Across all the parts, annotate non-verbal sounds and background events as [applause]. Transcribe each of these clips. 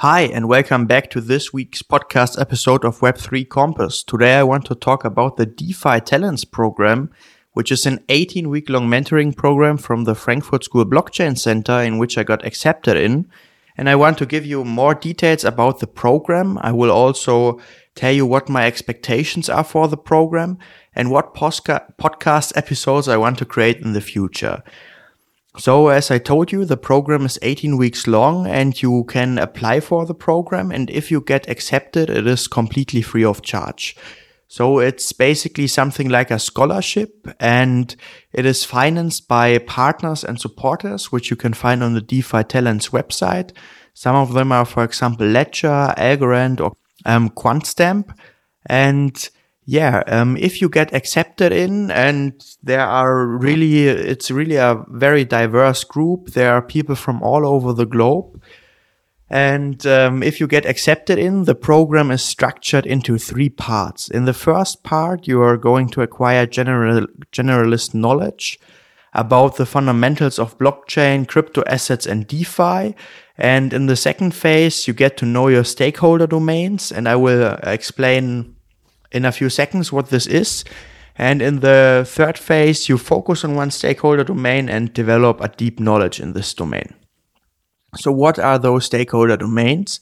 Hi, and welcome back to this week's podcast episode of Web3 Compass. Today I want to talk about the DeFi Talents program, which is an 18 week long mentoring program from the Frankfurt School Blockchain Center in which I got accepted in. And I want to give you more details about the program. I will also tell you what my expectations are for the program and what podcast episodes I want to create in the future. So as I told you, the program is 18 weeks long and you can apply for the program. And if you get accepted, it is completely free of charge. So it's basically something like a scholarship and it is financed by partners and supporters, which you can find on the DeFi Talents website. Some of them are, for example, Ledger, Algorand or um, QuantStamp. And yeah, um, if you get accepted in and there are really, it's really a very diverse group. There are people from all over the globe. And um, if you get accepted in, the program is structured into three parts. In the first part, you are going to acquire general, generalist knowledge about the fundamentals of blockchain, crypto assets, and DeFi. And in the second phase, you get to know your stakeholder domains. And I will explain in a few seconds what this is. And in the third phase, you focus on one stakeholder domain and develop a deep knowledge in this domain. So what are those stakeholder domains?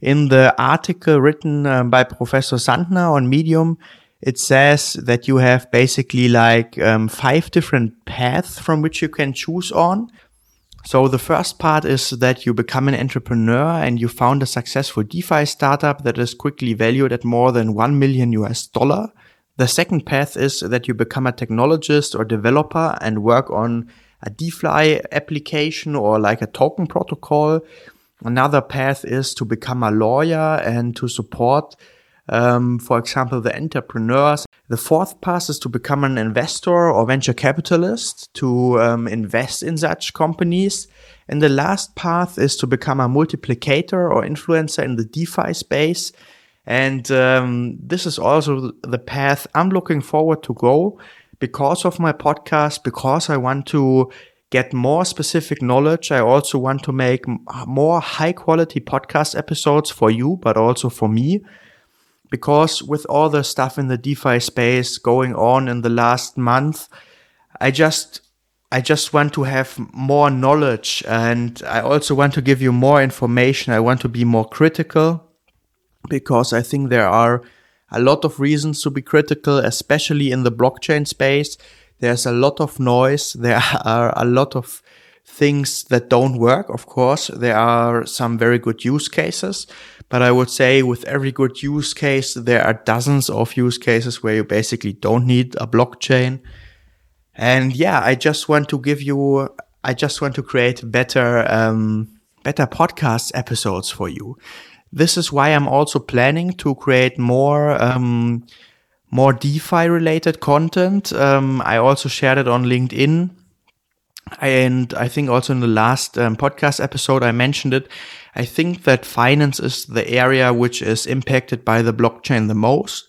In the article written um, by Professor Sandner on Medium, it says that you have basically like um, five different paths from which you can choose on. So the first part is that you become an entrepreneur and you found a successful DeFi startup that is quickly valued at more than 1 million US dollar. The second path is that you become a technologist or developer and work on a DeFi application or like a token protocol. Another path is to become a lawyer and to support, um, for example, the entrepreneurs the fourth path is to become an investor or venture capitalist to um, invest in such companies. And the last path is to become a multiplicator or influencer in the DeFi space. And um, this is also the path I'm looking forward to go because of my podcast, because I want to get more specific knowledge. I also want to make more high quality podcast episodes for you, but also for me because with all the stuff in the DeFi space going on in the last month, I just I just want to have more knowledge and I also want to give you more information. I want to be more critical because I think there are a lot of reasons to be critical, especially in the blockchain space. There's a lot of noise. There [laughs] are a lot of things that don't work. Of course, there are some very good use cases, but I would say with every good use case, there are dozens of use cases where you basically don't need a blockchain. And yeah, I just want to give you, I just want to create better, um, better podcast episodes for you. This is why I'm also planning to create more, um, more DeFi related content. Um, I also shared it on LinkedIn. And I think also in the last um, podcast episode, I mentioned it. I think that finance is the area which is impacted by the blockchain the most.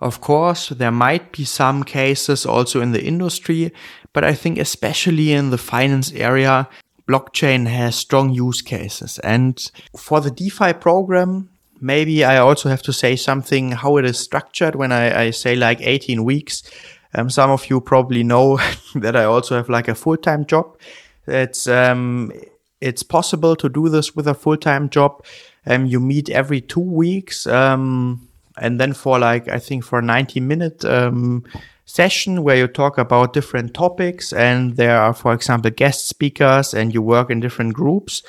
Of course, there might be some cases also in the industry, but I think especially in the finance area, blockchain has strong use cases. And for the DeFi program, maybe I also have to say something how it is structured when I, I say like 18 weeks. Um, some of you probably know [laughs] that I also have like a full-time job. It's, um, it's possible to do this with a full-time job. Um, you meet every two weeks. Um, and then for like, I think for a 90 minute, um, session where you talk about different topics and there are, for example, guest speakers and you work in different groups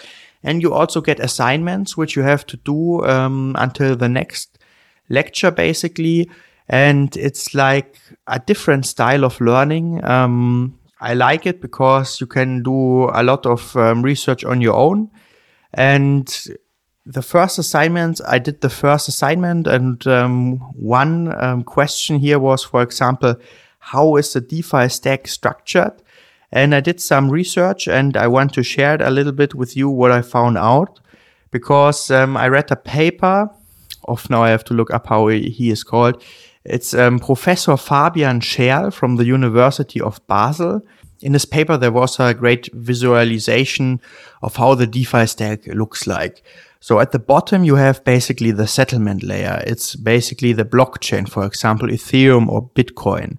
and you also get assignments, which you have to do, um, until the next lecture, basically. And it's like a different style of learning. Um, I like it because you can do a lot of um, research on your own. And the first assignment, I did the first assignment, and um, one um, question here was, for example, how is the DeFi stack structured? And I did some research, and I want to share it a little bit with you what I found out because um, I read a paper of now I have to look up how he, he is called. It's um, Professor Fabian Schär from the University of Basel. in this paper, there was a great visualization of how the DeFi stack looks like. So at the bottom, you have basically the settlement layer. It's basically the blockchain, for example, Ethereum or Bitcoin.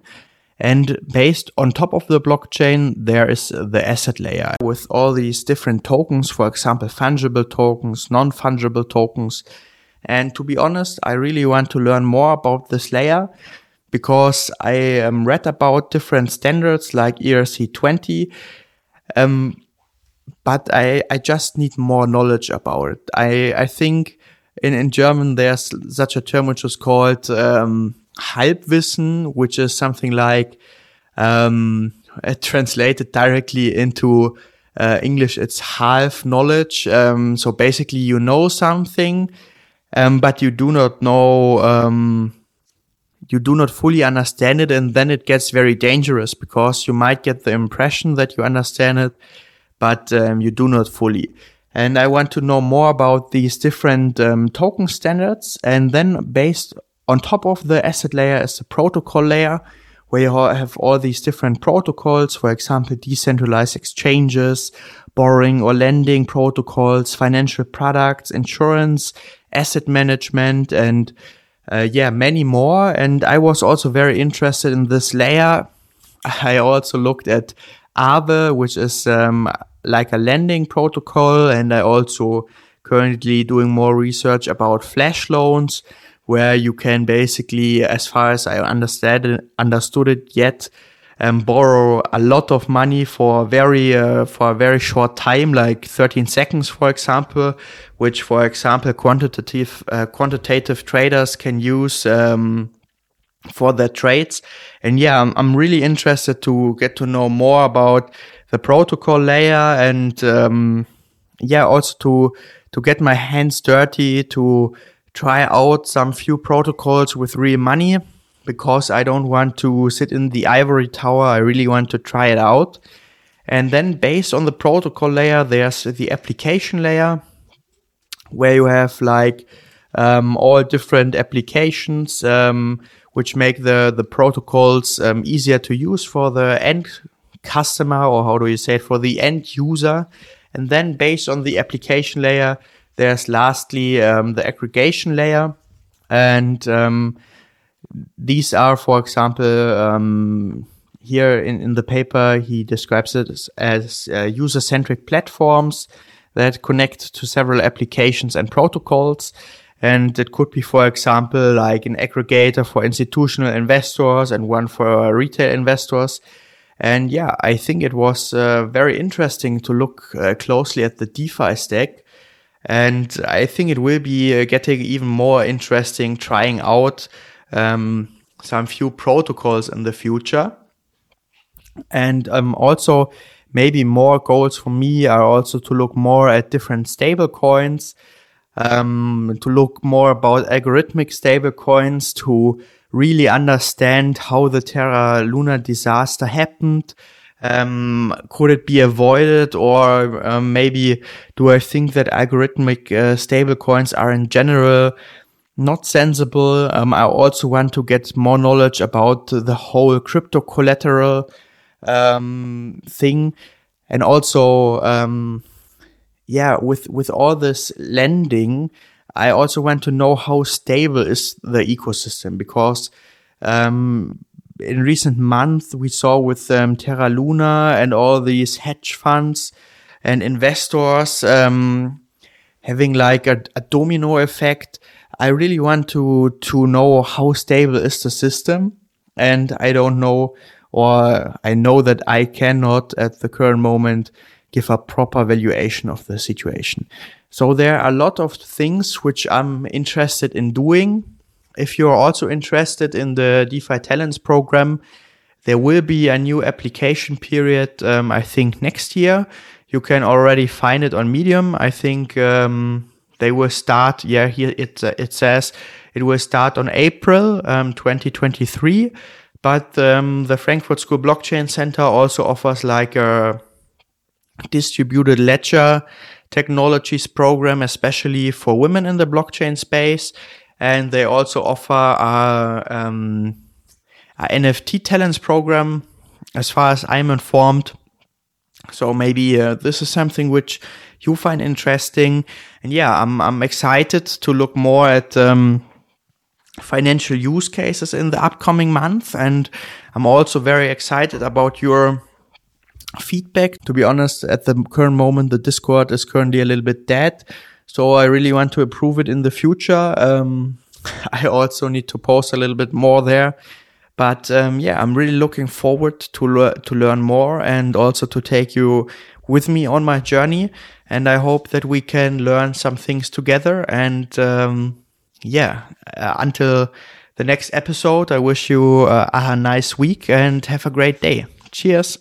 And based on top of the blockchain, there is the asset layer with all these different tokens, for example, fungible tokens, non-fungible tokens. And to be honest, I really want to learn more about this layer because I um, read about different standards like ERC20. Um, but I, I just need more knowledge about it. I, I think in, in German, there's such a term which is called, um, Halbwissen, which is something like um, translated directly into uh, English, it's half knowledge. Um, so basically, you know something, um, but you do not know, um, you do not fully understand it, and then it gets very dangerous because you might get the impression that you understand it, but um, you do not fully. And I want to know more about these different um, token standards, and then based on top of the asset layer is the protocol layer, where you have all these different protocols, for example, decentralized exchanges, borrowing or lending protocols, financial products, insurance, asset management, and uh, yeah, many more. And I was also very interested in this layer. [laughs] I also looked at Aave, which is um, like a lending protocol, and I also currently doing more research about flash loans where you can basically, as far as I understand understood it yet, um, borrow a lot of money for very uh, for a very short time, like 13 seconds, for example, which, for example, quantitative uh, quantitative traders can use um, for their trades. And yeah, I'm, I'm really interested to get to know more about the protocol layer and um, yeah, also to to get my hands dirty to try out some few protocols with real money because I don't want to sit in the ivory tower. I really want to try it out. And then based on the protocol layer, there's the application layer where you have like um, all different applications um, which make the, the protocols um, easier to use for the end customer or how do you say it for the end user. And then based on the application layer, there's lastly um, the aggregation layer. And um, these are, for example, um, here in, in the paper, he describes it as, uh, user centric platforms that connect to several applications and protocols. And it could be, for example, like an aggregator for institutional investors and one for retail investors. And yeah, I think it was uh, very interesting to look uh, closely at the DeFi stack and I think it will be uh, getting even more interesting trying out um, some few protocols in the future. And um, also, maybe more goals for me are also to look more at different stable coins, um, to look more about algorithmic stable coins, to really understand how the Terra Luna disaster happened, um, could it be avoided or um, maybe do I think that algorithmic uh, stablecoins are in general not sensible? Um, I also want to get more knowledge about the whole crypto collateral um, thing and also um, yeah with with all this lending I also want to know how stable is the ecosystem because um, in recent months we saw with um, Terra Luna and all these hedge funds and investors um, having like a, a, domino effect. I really want to to know how stable is the system, and I don't know, or I know that I cannot at the current moment give a proper valuation of the situation. So there are a lot of things which I'm interested in doing if you're also interested in the DeFi Talents program, there will be a new application period, um, I think next year. You can already find it on Medium. I think um, they will start, yeah, here it, uh, it says it will start on April um, 2023. But um, the Frankfurt School Blockchain Center also offers like a distributed ledger technologies program, especially for women in the blockchain space and they also offer a, um, a NFT talents program. as far as I'm informed. So maybe uh, this is something which you find interesting. And yeah, I'm, I'm excited to look more at, um, financial use cases in the upcoming month. And I'm also very excited about your feedback. To be honest, at the current moment, the Discord is currently a little bit dead. So I really want to improve it in the future. Um, [laughs] I also need to post a little bit more there. But um, yeah, I'm really looking forward to le- to learn more and also to take you with me on my journey. And I hope that we can learn some things together. And um, yeah, uh, until the next episode, I wish you uh, a nice week and have a great day. Cheers.